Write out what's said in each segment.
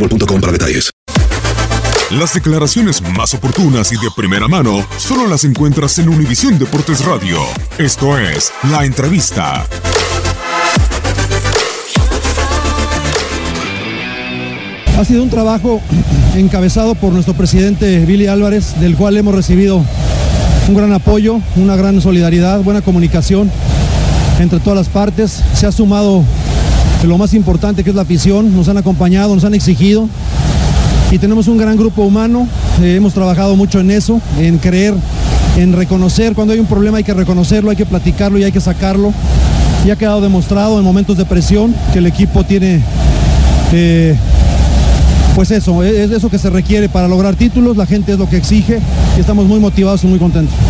boostmobile.com para detalles. Las declaraciones más oportunas y de primera mano solo las encuentras en Univisión Deportes Radio. Esto es La Entrevista. Ha sido un trabajo encabezado por nuestro presidente Billy Álvarez, del cual hemos recibido un gran apoyo, una gran solidaridad, buena comunicación entre todas las partes. Se ha sumado lo más importante que es la afición, nos han acompañado, nos han exigido y tenemos un gran grupo humano. Eh, hemos trabajado mucho en eso, en creer, en reconocer. Cuando hay un problema hay que reconocerlo, hay que platicarlo y hay que sacarlo. Y ha quedado demostrado en momentos de presión que el equipo tiene, eh, pues eso, es eso que se requiere para lograr títulos. La gente es lo que exige y estamos muy motivados y muy contentos.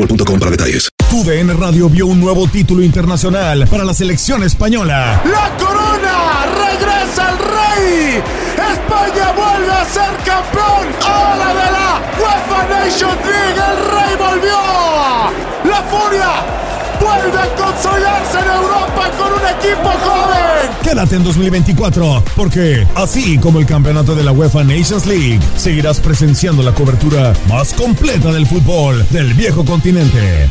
boostmobile.com para detalles. TUDN Radio vio un nuevo título internacional para la selección española. ¡La corona! ¡Regresa el rey! ¡España vuelve a ser campeón! ¡Ahora de la UEFA Nations League! ¡El rey volvió! ¡La furia! vuelve a consolidarse en Europa con un equipo joven. Quédate en 2024, porque así como el campeonato de la UEFA Nations League, seguirás presenciando la cobertura más completa del fútbol del viejo continente.